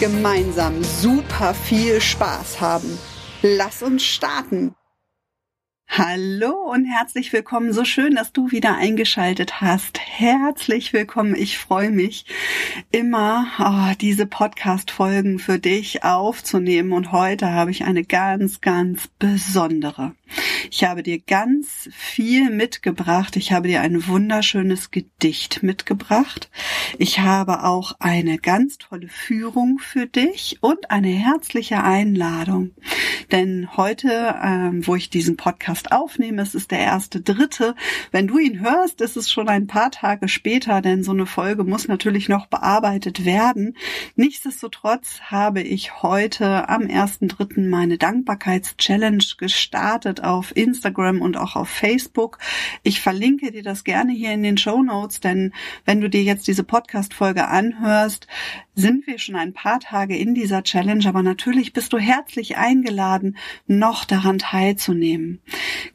gemeinsam super viel Spaß haben. Lass uns starten. Hallo und herzlich willkommen. So schön, dass du wieder eingeschaltet hast. Herzlich willkommen. Ich freue mich, immer oh, diese Podcast-Folgen für dich aufzunehmen. Und heute habe ich eine ganz, ganz besondere. Ich habe dir ganz viel mitgebracht. Ich habe dir ein wunderschönes Gedicht mitgebracht. Ich habe auch eine ganz tolle Führung für dich und eine herzliche Einladung. Denn heute, ähm, wo ich diesen Podcast aufnehme, es ist der erste dritte. Wenn du ihn hörst, ist es schon ein paar Tage später, denn so eine Folge muss natürlich noch bearbeitet werden. Nichtsdestotrotz habe ich heute am ersten dritten meine Dankbarkeitschallenge gestartet auf Instagram und auch auf Facebook. Ich verlinke dir das gerne hier in den Show Notes, denn wenn du dir jetzt diese Podcast-Folge anhörst, sind wir schon ein paar Tage in dieser Challenge, aber natürlich bist du herzlich eingeladen, noch daran teilzunehmen.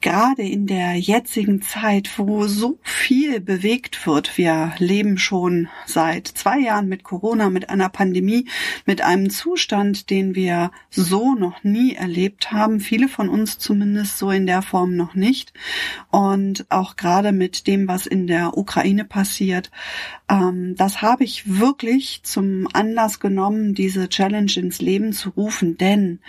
Gerade in der jetzigen Zeit, wo so viel bewegt wird, wir leben schon seit zwei Jahren mit Corona, mit einer Pandemie, mit einem Zustand, den wir so noch nie erlebt haben, viele von uns zumindest so in der Form noch nicht. Und auch gerade mit dem, was in der Ukraine passiert, ähm, das habe ich wirklich zum Anlass genommen, diese Challenge ins Leben zu rufen, denn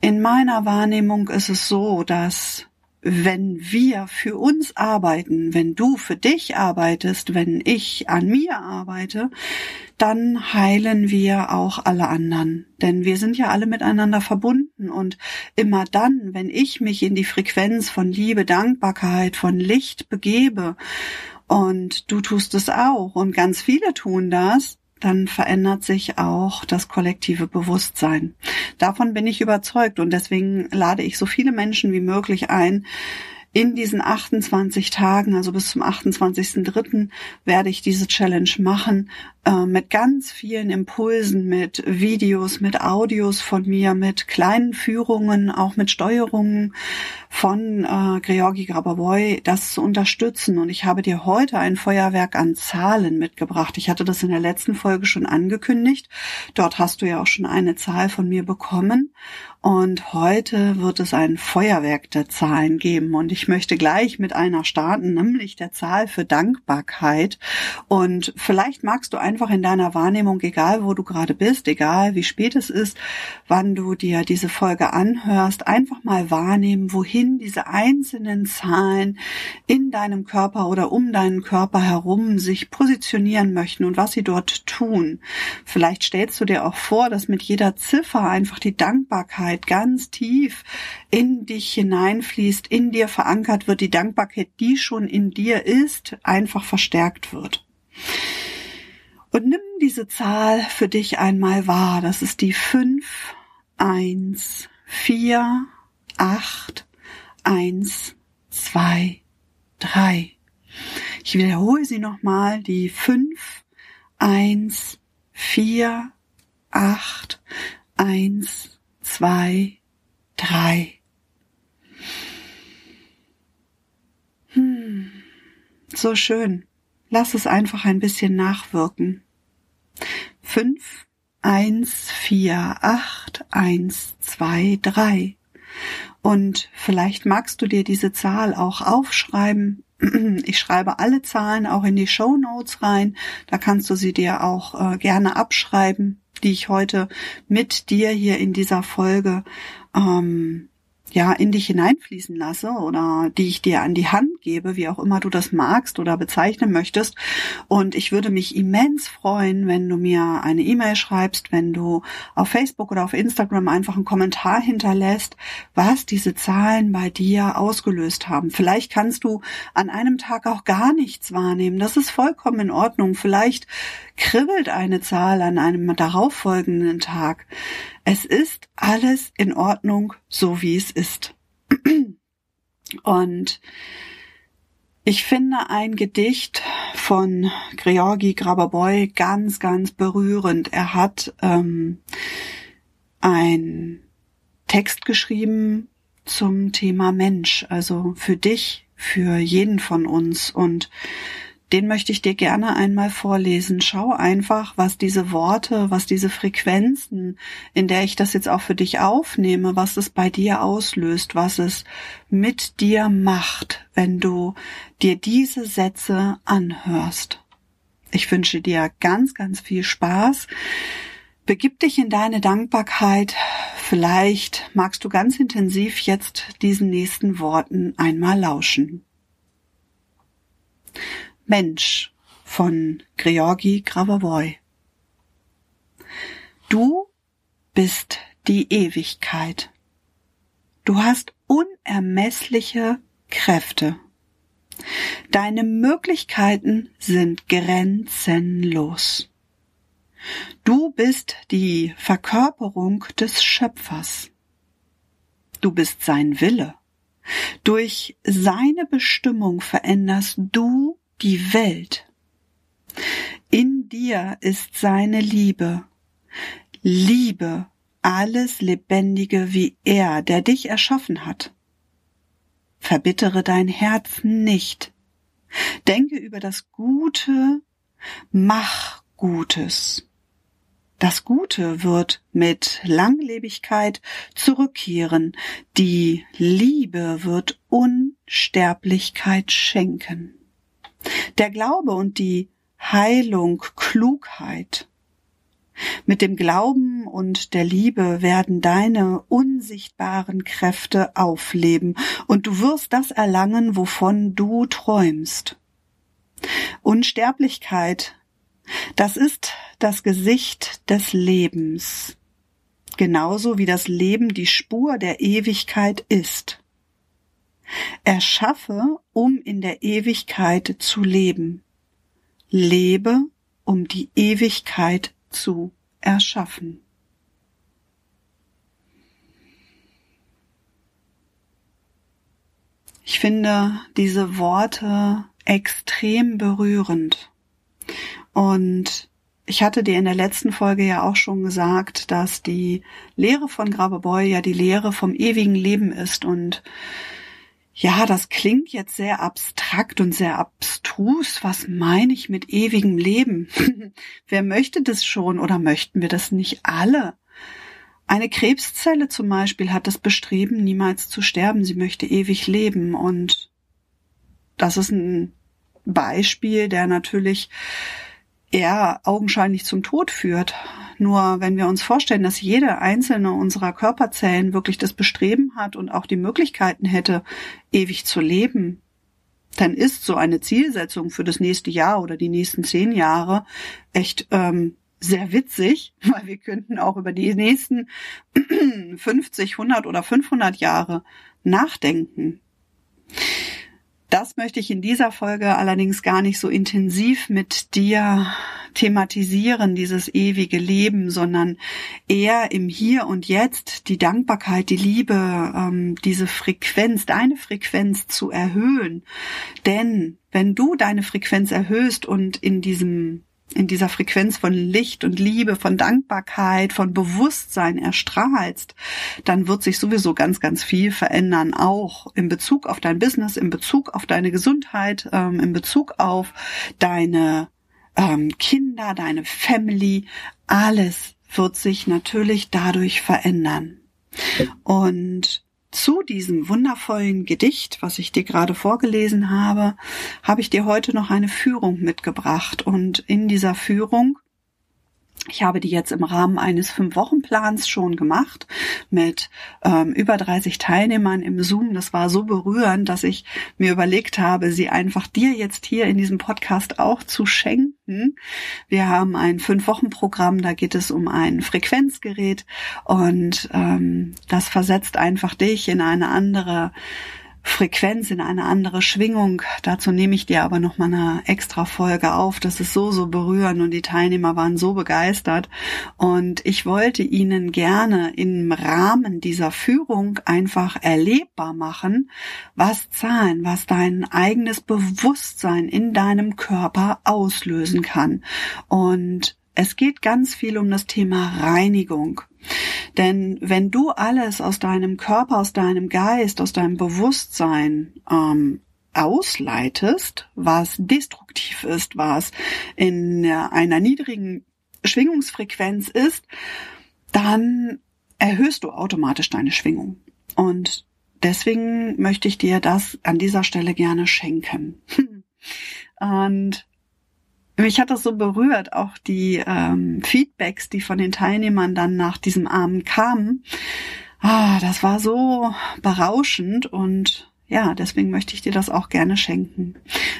in meiner Wahrnehmung ist es so, dass wenn wir für uns arbeiten, wenn du für dich arbeitest, wenn ich an mir arbeite, dann heilen wir auch alle anderen. Denn wir sind ja alle miteinander verbunden und immer dann, wenn ich mich in die Frequenz von Liebe, Dankbarkeit, von Licht begebe und du tust es auch und ganz viele tun das, dann verändert sich auch das kollektive Bewusstsein. Davon bin ich überzeugt und deswegen lade ich so viele Menschen wie möglich ein, in diesen 28 Tagen, also bis zum 28.03. werde ich diese Challenge machen äh, mit ganz vielen Impulsen, mit Videos, mit Audios von mir, mit kleinen Führungen, auch mit Steuerungen von äh, Georgi Grabovoy, das zu unterstützen. Und ich habe dir heute ein Feuerwerk an Zahlen mitgebracht. Ich hatte das in der letzten Folge schon angekündigt. Dort hast du ja auch schon eine Zahl von mir bekommen. Und heute wird es ein Feuerwerk der Zahlen geben. Und ich möchte gleich mit einer starten, nämlich der Zahl für Dankbarkeit. Und vielleicht magst du einfach in deiner Wahrnehmung, egal wo du gerade bist, egal wie spät es ist, wann du dir diese Folge anhörst, einfach mal wahrnehmen, wohin diese einzelnen Zahlen in deinem Körper oder um deinen Körper herum sich positionieren möchten und was sie dort tun. Vielleicht stellst du dir auch vor, dass mit jeder Ziffer einfach die Dankbarkeit ganz tief in dich hineinfließt, in dir verankert wird, die Dankbarkeit, die schon in dir ist, einfach verstärkt wird. Und nimm diese Zahl für dich einmal wahr. Das ist die 5, 1, 4, 8, 1, 2, 3. Ich wiederhole sie nochmal. Die 5, 1, 4, 8, 1, 2, 3. Hm, so schön. Lass es einfach ein bisschen nachwirken. Fünf, eins, vier, acht, eins, zwei, drei. Und vielleicht magst du dir diese Zahl auch aufschreiben. Ich schreibe alle Zahlen auch in die Show Notes rein. Da kannst du sie dir auch äh, gerne abschreiben, die ich heute mit dir hier in dieser Folge ähm, ja in dich hineinfließen lasse oder die ich dir an die Hand gebe, wie auch immer du das magst oder bezeichnen möchtest. Und ich würde mich immens freuen, wenn du mir eine E-Mail schreibst, wenn du auf Facebook oder auf Instagram einfach einen Kommentar hinterlässt, was diese Zahlen bei dir ausgelöst haben. Vielleicht kannst du an einem Tag auch gar nichts wahrnehmen. Das ist vollkommen in Ordnung. Vielleicht kribbelt eine Zahl an einem darauffolgenden Tag. Es ist alles in Ordnung, so wie es ist. Und ich finde ein Gedicht von Georgi Graboboy ganz, ganz berührend. Er hat ähm, ein Text geschrieben zum Thema Mensch, also für dich, für jeden von uns. Und den möchte ich dir gerne einmal vorlesen. Schau einfach, was diese Worte, was diese Frequenzen, in der ich das jetzt auch für dich aufnehme, was es bei dir auslöst, was es mit dir macht, wenn du dir diese Sätze anhörst. Ich wünsche dir ganz, ganz viel Spaß. Begib dich in deine Dankbarkeit. Vielleicht magst du ganz intensiv jetzt diesen nächsten Worten einmal lauschen. Mensch von Georgi Gravovoy. Du bist die Ewigkeit. Du hast unermessliche Kräfte. Deine Möglichkeiten sind grenzenlos. Du bist die Verkörperung des Schöpfers. Du bist sein Wille. Durch seine Bestimmung veränderst du die Welt. In dir ist seine Liebe. Liebe alles Lebendige wie er, der dich erschaffen hat. Verbittere dein Herz nicht. Denke über das Gute, mach Gutes. Das Gute wird mit Langlebigkeit zurückkehren. Die Liebe wird Unsterblichkeit schenken. Der Glaube und die Heilung Klugheit. Mit dem Glauben und der Liebe werden deine unsichtbaren Kräfte aufleben und du wirst das erlangen, wovon du träumst. Unsterblichkeit, das ist das Gesicht des Lebens, genauso wie das Leben die Spur der Ewigkeit ist. Erschaffe, um in der Ewigkeit zu leben. Lebe, um die Ewigkeit zu erschaffen. Ich finde diese Worte extrem berührend. Und ich hatte dir in der letzten Folge ja auch schon gesagt, dass die Lehre von Grabeboy ja die Lehre vom ewigen Leben ist und ja, das klingt jetzt sehr abstrakt und sehr abstrus. Was meine ich mit ewigem Leben? Wer möchte das schon oder möchten wir das nicht alle? Eine Krebszelle zum Beispiel hat das Bestreben, niemals zu sterben. Sie möchte ewig leben. Und das ist ein Beispiel, der natürlich eher augenscheinlich zum Tod führt. Nur wenn wir uns vorstellen, dass jede einzelne unserer Körperzellen wirklich das Bestreben hat und auch die Möglichkeiten hätte, ewig zu leben, dann ist so eine Zielsetzung für das nächste Jahr oder die nächsten zehn Jahre echt ähm, sehr witzig, weil wir könnten auch über die nächsten 50, 100 oder 500 Jahre nachdenken. Das möchte ich in dieser Folge allerdings gar nicht so intensiv mit dir thematisieren, dieses ewige Leben, sondern eher im Hier und Jetzt die Dankbarkeit, die Liebe, ähm, diese Frequenz, deine Frequenz zu erhöhen. Denn wenn du deine Frequenz erhöhst und in diesem in dieser Frequenz von Licht und Liebe, von Dankbarkeit, von Bewusstsein erstrahlst, dann wird sich sowieso ganz, ganz viel verändern, auch in Bezug auf dein Business, in Bezug auf deine Gesundheit, ähm, in Bezug auf deine ähm, Kinder, deine Family. Alles wird sich natürlich dadurch verändern. Und zu diesem wundervollen Gedicht, was ich dir gerade vorgelesen habe, habe ich dir heute noch eine Führung mitgebracht. Und in dieser Führung Ich habe die jetzt im Rahmen eines Fünf-Wochen-Plans schon gemacht mit ähm, über 30 Teilnehmern im Zoom. Das war so berührend, dass ich mir überlegt habe, sie einfach dir jetzt hier in diesem Podcast auch zu schenken. Wir haben ein Fünf-Wochen-Programm, da geht es um ein Frequenzgerät und ähm, das versetzt einfach dich in eine andere Frequenz, in eine andere Schwingung. Dazu nehme ich dir aber noch mal eine extra Folge auf. Das ist so, so berührend und die Teilnehmer waren so begeistert. Und ich wollte ihnen gerne im Rahmen dieser Führung einfach erlebbar machen, was Zahlen, was dein eigenes Bewusstsein in deinem Körper auslösen kann. Und es geht ganz viel um das Thema Reinigung. Denn wenn du alles aus deinem Körper, aus deinem Geist, aus deinem Bewusstsein ähm, ausleitest, was destruktiv ist, was in einer niedrigen Schwingungsfrequenz ist, dann erhöhst du automatisch deine Schwingung. Und deswegen möchte ich dir das an dieser Stelle gerne schenken. Und mich hat das so berührt, auch die ähm, Feedbacks, die von den Teilnehmern dann nach diesem Abend kamen. Ah, das war so berauschend und ja, deswegen möchte ich dir das auch gerne schenken.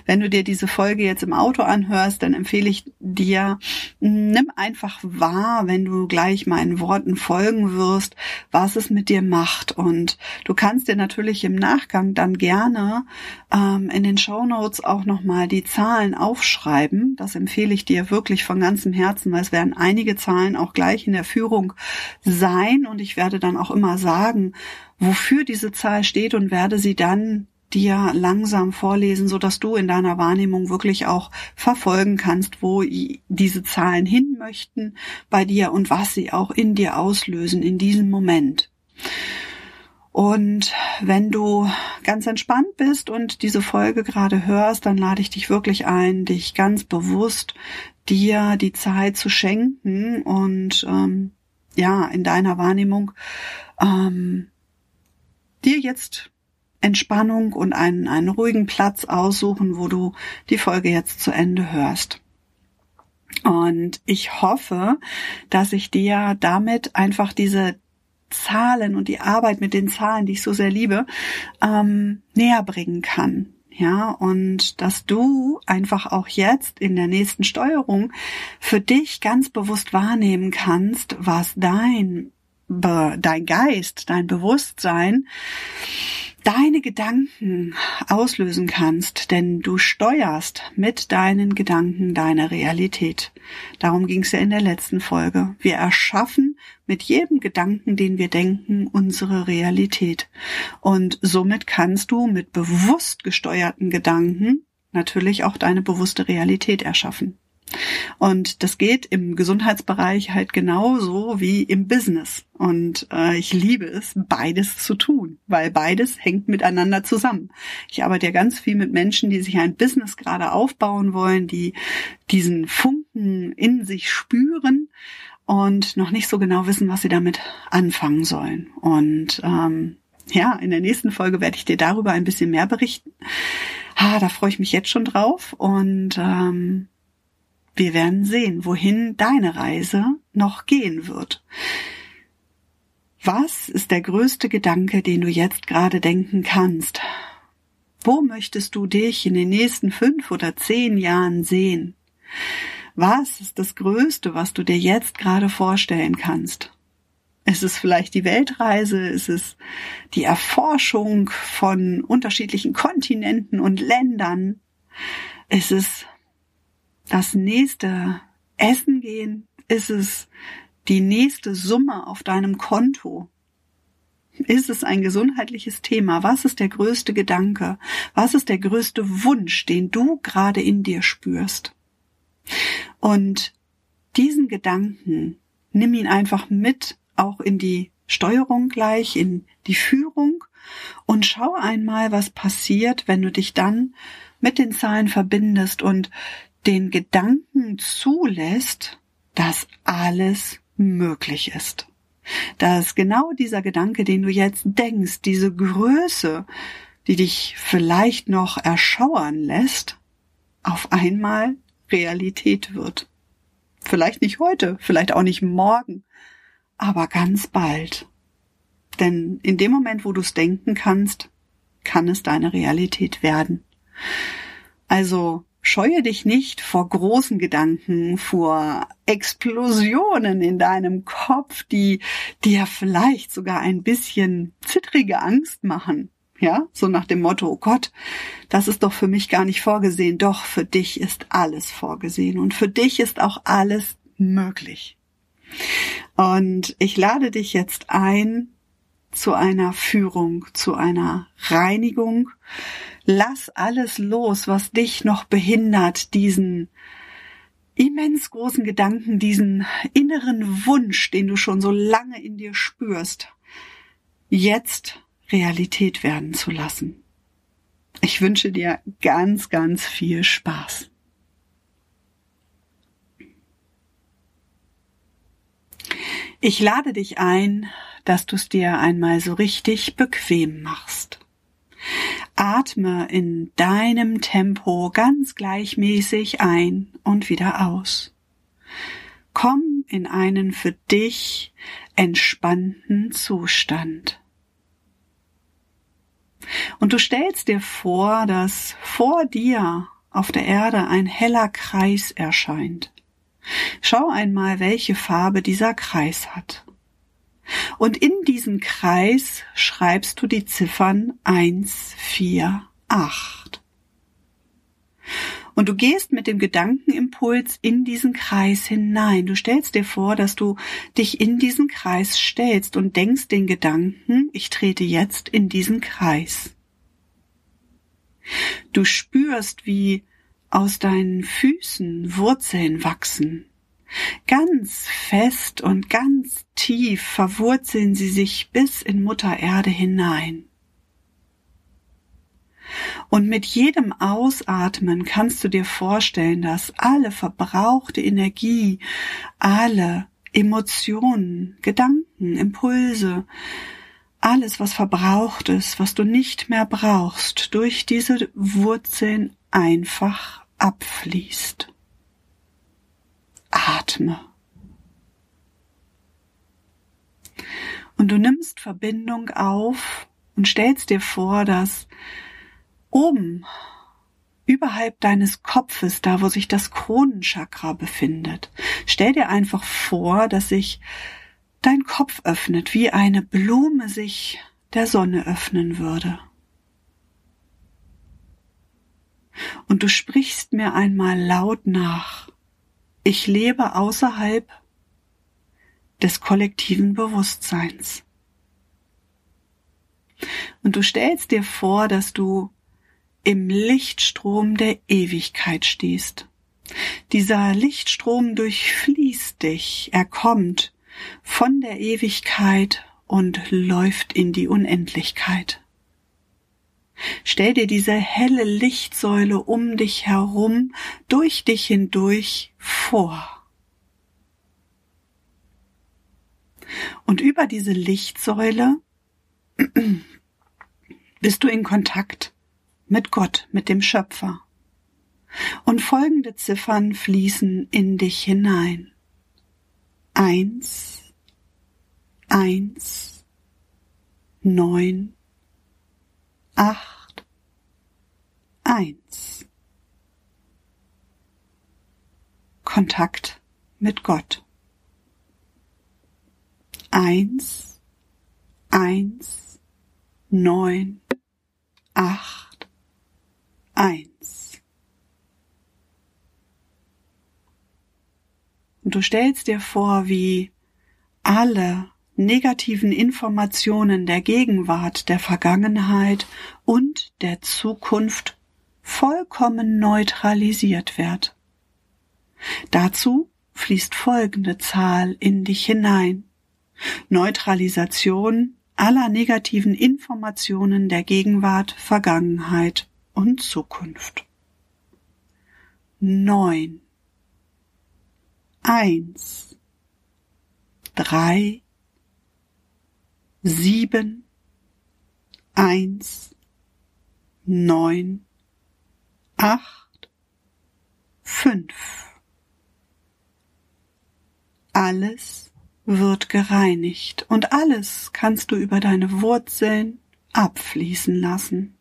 Wenn du dir diese Folge jetzt im Auto anhörst, dann empfehle ich dir, nimm einfach wahr, wenn du gleich meinen Worten folgen wirst, was es mit dir macht. Und du kannst dir natürlich im Nachgang dann gerne ähm, in den Show Notes auch nochmal die Zahlen aufschreiben. Das empfehle ich dir wirklich von ganzem Herzen, weil es werden einige Zahlen auch gleich in der Führung sein. Und ich werde dann auch immer sagen, wofür diese Zahl steht und werde sie dann dir langsam vorlesen, so dass du in deiner Wahrnehmung wirklich auch verfolgen kannst, wo diese Zahlen hin möchten bei dir und was sie auch in dir auslösen in diesem Moment. Und wenn du ganz entspannt bist und diese Folge gerade hörst, dann lade ich dich wirklich ein, dich ganz bewusst dir die Zeit zu schenken und ähm, ja, in deiner Wahrnehmung ähm, dir jetzt Entspannung und einen, einen ruhigen Platz aussuchen, wo du die Folge jetzt zu Ende hörst. Und ich hoffe, dass ich dir damit einfach diese Zahlen und die Arbeit mit den Zahlen, die ich so sehr liebe, ähm, näher bringen kann. Ja, und dass du einfach auch jetzt in der nächsten Steuerung für dich ganz bewusst wahrnehmen kannst, was dein dein Geist, dein Bewusstsein, deine Gedanken auslösen kannst, denn du steuerst mit deinen Gedanken deine Realität. Darum ging es ja in der letzten Folge. Wir erschaffen mit jedem Gedanken, den wir denken, unsere Realität. Und somit kannst du mit bewusst gesteuerten Gedanken natürlich auch deine bewusste Realität erschaffen. Und das geht im Gesundheitsbereich halt genauso wie im Business. Und äh, ich liebe es, beides zu tun, weil beides hängt miteinander zusammen. Ich arbeite ja ganz viel mit Menschen, die sich ein Business gerade aufbauen wollen, die diesen Funken in sich spüren und noch nicht so genau wissen, was sie damit anfangen sollen. Und ähm, ja, in der nächsten Folge werde ich dir darüber ein bisschen mehr berichten. Ah, da freue ich mich jetzt schon drauf. Und ähm, wir werden sehen, wohin deine Reise noch gehen wird. Was ist der größte Gedanke, den du jetzt gerade denken kannst? Wo möchtest du dich in den nächsten fünf oder zehn Jahren sehen? Was ist das Größte, was du dir jetzt gerade vorstellen kannst? Ist es vielleicht die Weltreise? Ist es die Erforschung von unterschiedlichen Kontinenten und Ländern? Ist es das nächste Essen gehen? Ist es die nächste Summe auf deinem Konto? Ist es ein gesundheitliches Thema? Was ist der größte Gedanke? Was ist der größte Wunsch, den du gerade in dir spürst? Und diesen Gedanken, nimm ihn einfach mit, auch in die Steuerung gleich, in die Führung und schau einmal, was passiert, wenn du dich dann mit den Zahlen verbindest und den Gedanken zulässt, dass alles möglich ist. Dass genau dieser Gedanke, den du jetzt denkst, diese Größe, die dich vielleicht noch erschauern lässt, auf einmal Realität wird. Vielleicht nicht heute, vielleicht auch nicht morgen, aber ganz bald. Denn in dem Moment, wo du es denken kannst, kann es deine Realität werden. Also scheue dich nicht vor großen Gedanken, vor Explosionen in deinem Kopf, die dir vielleicht sogar ein bisschen zittrige Angst machen. Ja, so nach dem Motto, oh Gott, das ist doch für mich gar nicht vorgesehen. Doch, für dich ist alles vorgesehen und für dich ist auch alles möglich. Und ich lade dich jetzt ein zu einer Führung, zu einer Reinigung. Lass alles los, was dich noch behindert, diesen immens großen Gedanken, diesen inneren Wunsch, den du schon so lange in dir spürst, jetzt Realität werden zu lassen. Ich wünsche dir ganz, ganz viel Spaß. Ich lade dich ein, dass du es dir einmal so richtig bequem machst. Atme in deinem Tempo ganz gleichmäßig ein und wieder aus. Komm in einen für dich entspannten Zustand. Und du stellst dir vor, dass vor dir auf der Erde ein heller Kreis erscheint. Schau einmal, welche Farbe dieser Kreis hat. Und in diesen Kreis schreibst du die Ziffern eins, vier, acht. Und du gehst mit dem Gedankenimpuls in diesen Kreis hinein. Du stellst dir vor, dass du dich in diesen Kreis stellst und denkst den Gedanken, ich trete jetzt in diesen Kreis. Du spürst, wie aus deinen Füßen Wurzeln wachsen. Ganz fest und ganz tief verwurzeln sie sich bis in Mutter Erde hinein. Und mit jedem Ausatmen kannst du dir vorstellen, dass alle verbrauchte Energie, alle Emotionen, Gedanken, Impulse, alles, was verbraucht ist, was du nicht mehr brauchst, durch diese Wurzeln einfach abfließt. Atme. Und du nimmst Verbindung auf und stellst dir vor, dass oben überhalb deines Kopfes, da wo sich das Kronenchakra befindet, stell dir einfach vor, dass sich dein Kopf öffnet, wie eine Blume sich der Sonne öffnen würde. Und du sprichst mir einmal laut nach. Ich lebe außerhalb des kollektiven Bewusstseins. Und du stellst dir vor, dass du im Lichtstrom der Ewigkeit stehst. Dieser Lichtstrom durchfließt dich, er kommt von der Ewigkeit und läuft in die Unendlichkeit. Stell dir diese helle Lichtsäule um dich herum, durch dich hindurch vor. Und über diese Lichtsäule bist du in Kontakt mit Gott, mit dem Schöpfer. Und folgende Ziffern fließen in dich hinein eins, eins, neun, acht, eins. Kontakt mit Gott. Eins, eins, neun, acht, eins. Und du stellst dir vor, wie alle negativen Informationen der Gegenwart, der Vergangenheit und der Zukunft vollkommen neutralisiert wird. Dazu fließt folgende Zahl in dich hinein. Neutralisation aller negativen Informationen der Gegenwart, Vergangenheit und Zukunft. Neun eins, drei, sieben, eins, neun, acht, fünf, Alles wird gereinigt und alles kannst du über deine Wurzeln abfließen lassen.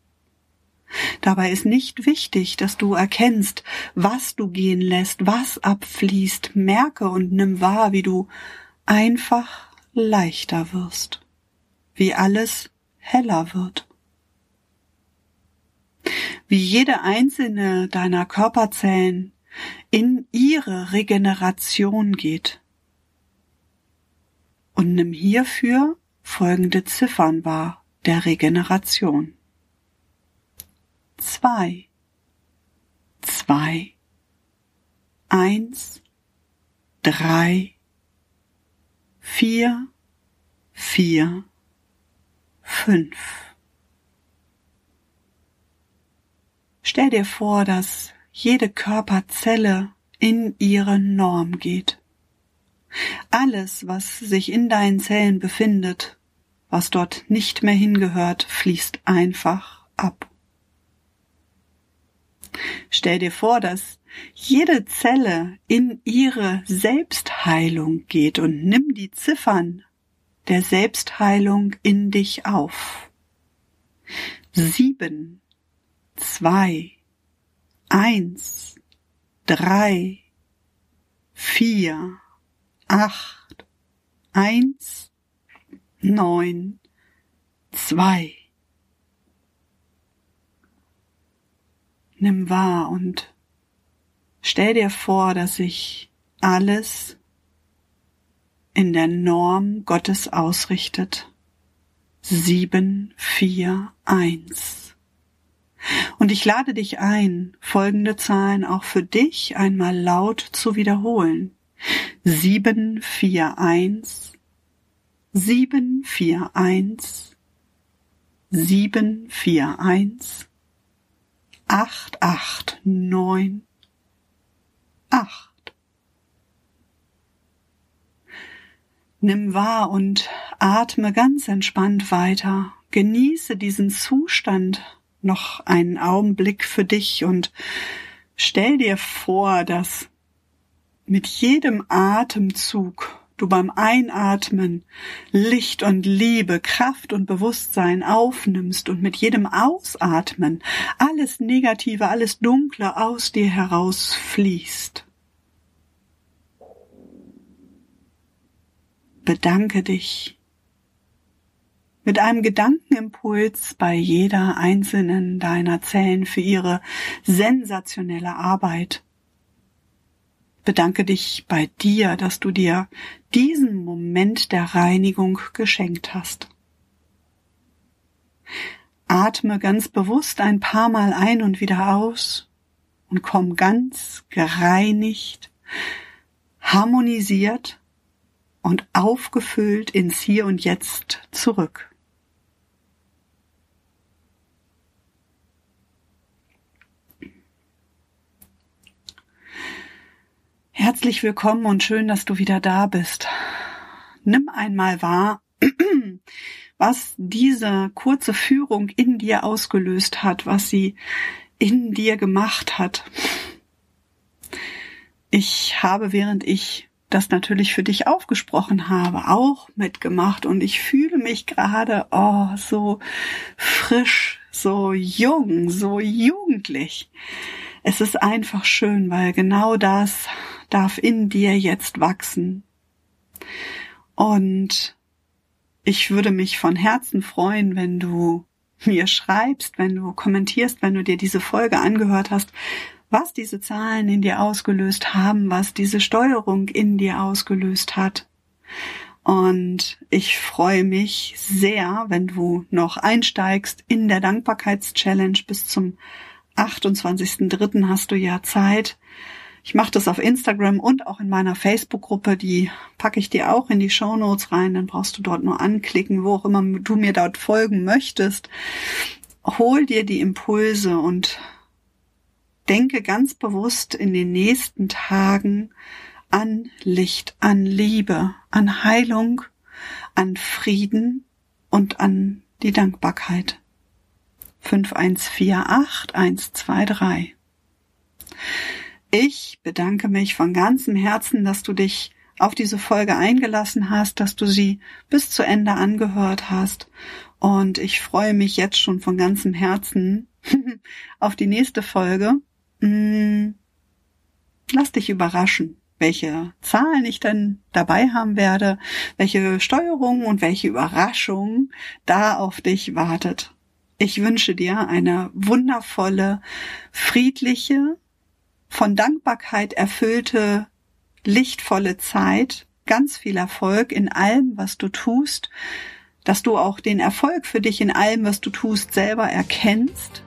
Dabei ist nicht wichtig, dass du erkennst, was du gehen lässt, was abfließt. Merke und nimm wahr, wie du einfach leichter wirst, wie alles heller wird. Wie jede einzelne deiner Körperzellen in ihre Regeneration geht. Und nimm hierfür folgende Ziffern wahr der Regeneration. Zwei, zwei, eins, drei, vier, vier, fünf. Stell dir vor, dass jede Körperzelle in ihre Norm geht. Alles, was sich in deinen Zellen befindet, was dort nicht mehr hingehört, fließt einfach ab. Stell dir vor, dass jede Zelle in ihre Selbstheilung geht und nimm die Ziffern der Selbstheilung in dich auf. Sieben, zwei, eins, drei, vier, acht, eins, neun, zwei. Nimm wahr und stell dir vor, dass sich alles in der Norm Gottes ausrichtet. Sieben, vier, eins. Und ich lade dich ein, folgende Zahlen auch für dich einmal laut zu wiederholen. Sieben, vier, eins. Sieben, vier, eins. Sieben, vier, eins acht, acht, neun, acht. Nimm wahr und atme ganz entspannt weiter. Genieße diesen Zustand noch einen Augenblick für dich und stell dir vor, dass mit jedem Atemzug du beim Einatmen Licht und Liebe, Kraft und Bewusstsein aufnimmst und mit jedem Ausatmen alles Negative, alles Dunkle aus dir herausfließt. Bedanke dich mit einem Gedankenimpuls bei jeder einzelnen deiner Zellen für ihre sensationelle Arbeit bedanke dich bei dir, dass du dir diesen Moment der Reinigung geschenkt hast. Atme ganz bewusst ein paar Mal ein und wieder aus und komm ganz gereinigt, harmonisiert und aufgefüllt ins Hier und Jetzt zurück. Herzlich willkommen und schön, dass du wieder da bist. Nimm einmal wahr, was diese kurze Führung in dir ausgelöst hat, was sie in dir gemacht hat. Ich habe, während ich das natürlich für dich aufgesprochen habe, auch mitgemacht und ich fühle mich gerade, oh, so frisch, so jung, so jugendlich. Es ist einfach schön, weil genau das darf in dir jetzt wachsen. Und ich würde mich von Herzen freuen, wenn du mir schreibst, wenn du kommentierst, wenn du dir diese Folge angehört hast, was diese Zahlen in dir ausgelöst haben, was diese Steuerung in dir ausgelöst hat. Und ich freue mich sehr, wenn du noch einsteigst in der Dankbarkeitschallenge bis zum 28.03. hast du ja Zeit, ich mache das auf Instagram und auch in meiner Facebook-Gruppe. Die packe ich dir auch in die Show Notes rein. Dann brauchst du dort nur anklicken, wo auch immer du mir dort folgen möchtest. Hol dir die Impulse und denke ganz bewusst in den nächsten Tagen an Licht, an Liebe, an Heilung, an Frieden und an die Dankbarkeit. 5148 123 ich bedanke mich von ganzem Herzen, dass du dich auf diese Folge eingelassen hast, dass du sie bis zu Ende angehört hast. Und ich freue mich jetzt schon von ganzem Herzen auf die nächste Folge. Mm, lass dich überraschen, welche Zahlen ich dann dabei haben werde, welche Steuerung und welche Überraschung da auf dich wartet. Ich wünsche dir eine wundervolle, friedliche, von Dankbarkeit erfüllte, lichtvolle Zeit, ganz viel Erfolg in allem, was du tust, dass du auch den Erfolg für dich in allem, was du tust, selber erkennst.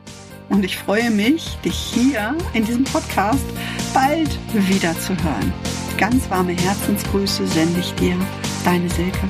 Und ich freue mich, dich hier in diesem Podcast bald wieder zu hören. Ganz warme Herzensgrüße sende ich dir, deine Silke.